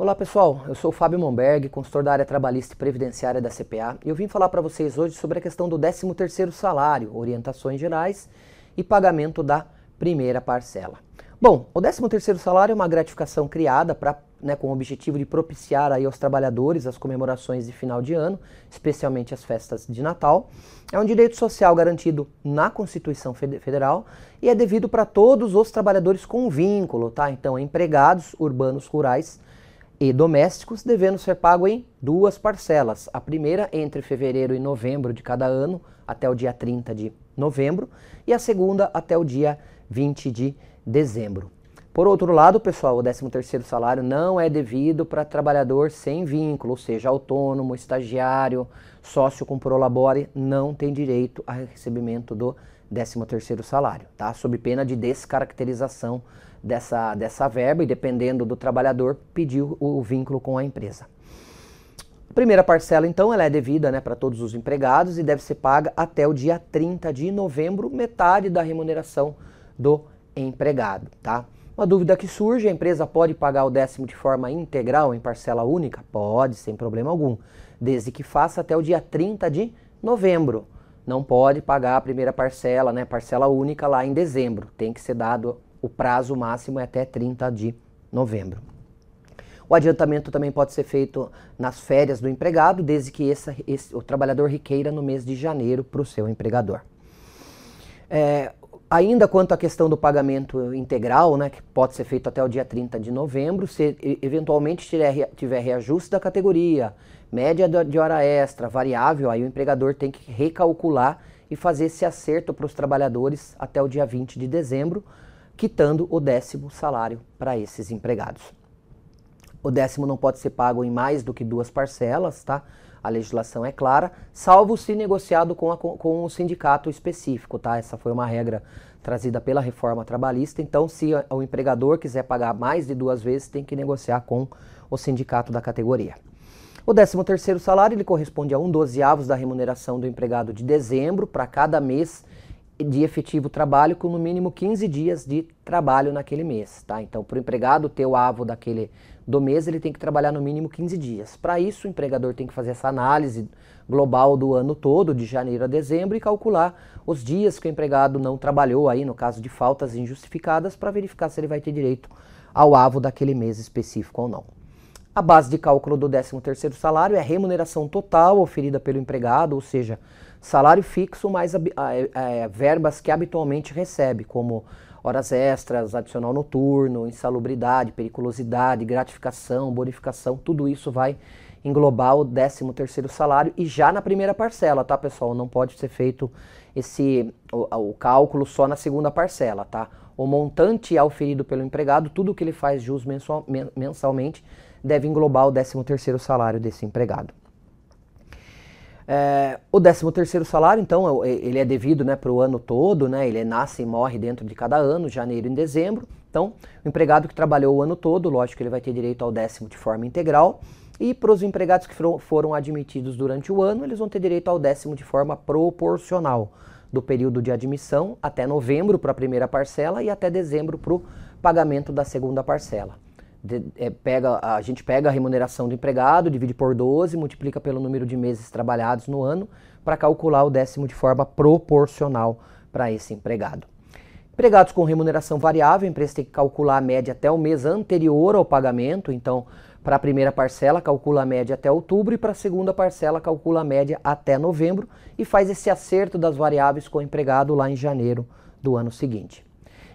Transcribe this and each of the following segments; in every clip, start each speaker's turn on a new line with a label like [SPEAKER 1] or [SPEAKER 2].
[SPEAKER 1] Olá pessoal, eu sou o Fábio Monberg, consultor da área trabalhista e previdenciária da CPA, e eu vim falar para vocês hoje sobre a questão do 13º salário, orientações gerais e pagamento da primeira parcela. Bom, o 13º salário é uma gratificação criada para né, com o objetivo de propiciar aí aos trabalhadores as comemorações de final de ano, especialmente as festas de Natal. É um direito social garantido na Constituição Federal e é devido para todos os trabalhadores com vínculo, tá? Então, empregados urbanos rurais e domésticos, devendo ser pago em duas parcelas. A primeira entre fevereiro e novembro de cada ano, até o dia 30 de novembro, e a segunda até o dia 20 de dezembro. Por outro lado, pessoal, o 13º salário não é devido para trabalhador sem vínculo, ou seja, autônomo, estagiário, sócio com prolabore, não tem direito a recebimento do 13º salário, tá? Sob pena de descaracterização dessa, dessa verba e dependendo do trabalhador, pedir o, o vínculo com a empresa. A primeira parcela, então, ela é devida né, para todos os empregados e deve ser paga até o dia 30 de novembro, metade da remuneração do empregado, tá? Uma dúvida que surge: a empresa pode pagar o décimo de forma integral, em parcela única? Pode, sem problema algum, desde que faça até o dia 30 de novembro. Não pode pagar a primeira parcela, né, parcela única lá em dezembro. Tem que ser dado o prazo máximo é até 30 de novembro. O adiantamento também pode ser feito nas férias do empregado, desde que esse, esse, o trabalhador requeira no mês de janeiro para o seu empregador. É, Ainda quanto à questão do pagamento integral, né, que pode ser feito até o dia 30 de novembro, se eventualmente tiver, tiver reajuste da categoria, média de hora extra, variável, aí o empregador tem que recalcular e fazer esse acerto para os trabalhadores até o dia 20 de dezembro, quitando o décimo salário para esses empregados. O décimo não pode ser pago em mais do que duas parcelas, tá? a legislação é clara, salvo se negociado com, a, com, o sindicato específico, tá? Essa foi uma regra trazida pela reforma trabalhista. Então, se o empregador quiser pagar mais de duas vezes, tem que negociar com o sindicato da categoria. O 13º salário ele corresponde a um dozeavos da remuneração do empregado de dezembro para cada mês de efetivo trabalho com no mínimo 15 dias de trabalho naquele mês, tá? Então, para o empregado ter o avo daquele do mês, ele tem que trabalhar no mínimo 15 dias. Para isso, o empregador tem que fazer essa análise global do ano todo, de janeiro a dezembro, e calcular os dias que o empregado não trabalhou aí, no caso de faltas injustificadas, para verificar se ele vai ter direito ao avo daquele mês específico ou não. A base de cálculo do 13º salário é a remuneração total oferida pelo empregado, ou seja, salário fixo mais é, verbas que habitualmente recebe, como horas extras, adicional noturno, insalubridade, periculosidade, gratificação, bonificação, tudo isso vai englobar o 13º salário e já na primeira parcela, tá, pessoal? Não pode ser feito esse o, o cálculo só na segunda parcela, tá? O montante auferido pelo empregado, tudo que ele faz jus mensalmente, deve englobar o 13º salário desse empregado. É, o 13 terceiro salário, então, é ele é devido né, para o ano todo, né, ele nasce e morre dentro de cada ano, janeiro e dezembro. Então, o empregado que trabalhou o ano todo, lógico que ele vai ter direito ao décimo de forma integral. E para os empregados que foram admitidos durante o ano, eles vão ter direito ao décimo de forma proporcional, do período de admissão até novembro para a primeira parcela e até dezembro para o pagamento da segunda parcela de, é, pega, a gente pega a remuneração do empregado, divide por 12, multiplica pelo número de meses trabalhados no ano para calcular o décimo de forma proporcional para esse empregado. Empregados com remuneração variável, a empresa tem que calcular a média até o mês anterior ao pagamento, então para a primeira parcela calcula a média até outubro e para a segunda parcela calcula a média até novembro e faz esse acerto das variáveis com o empregado lá em janeiro do ano seguinte.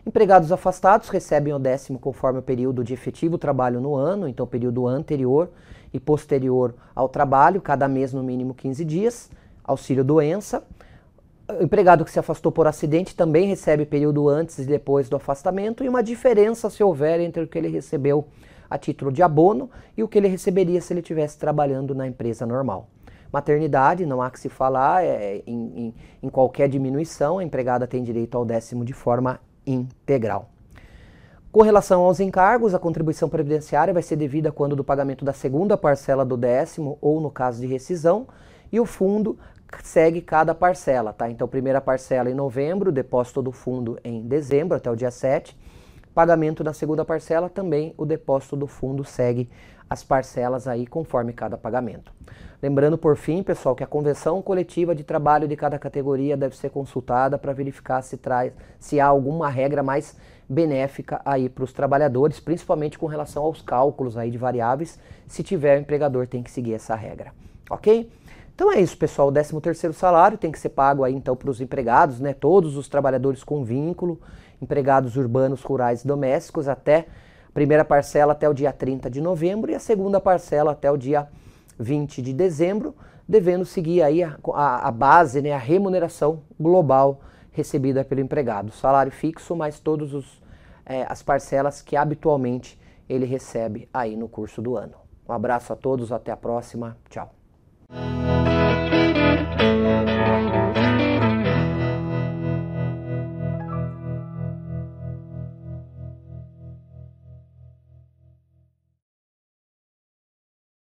[SPEAKER 1] Empregados afastados recebem o décimo conforme o período de efetivo trabalho no ano, então período anterior e posterior ao trabalho, cada mês no mínimo 15 dias, auxílio doença. O empregado que se afastou por acidente também recebe período antes e depois do afastamento e uma diferença se houver entre o que ele recebeu a título de abono e o que ele receberia se ele estivesse trabalhando na empresa normal. Maternidade, não há que se falar, é, em, em, em qualquer diminuição, a empregada tem direito ao décimo de forma integral. Com relação aos encargos, a contribuição previdenciária vai ser devida quando do pagamento da segunda parcela do décimo ou no caso de rescisão, e o fundo segue cada parcela, tá? Então, primeira parcela em novembro, depósito do fundo em dezembro até o dia 7. Pagamento da segunda parcela, também o depósito do fundo segue as parcelas aí conforme cada pagamento. Lembrando por fim, pessoal, que a convenção coletiva de trabalho de cada categoria deve ser consultada para verificar se traz se há alguma regra mais benéfica aí para os trabalhadores, principalmente com relação aos cálculos aí de variáveis. Se tiver, o empregador tem que seguir essa regra, ok? Então é isso, pessoal. O 13 terceiro salário tem que ser pago aí então para os empregados, né? Todos os trabalhadores com vínculo, empregados urbanos, rurais e domésticos até a primeira parcela até o dia 30 de novembro e a segunda parcela até o dia 20 de dezembro, devendo seguir aí a, a, a base, né, a remuneração global recebida pelo empregado. Salário fixo, mais todas é, as parcelas que habitualmente ele recebe aí no curso do ano. Um abraço a todos, até a próxima. Tchau.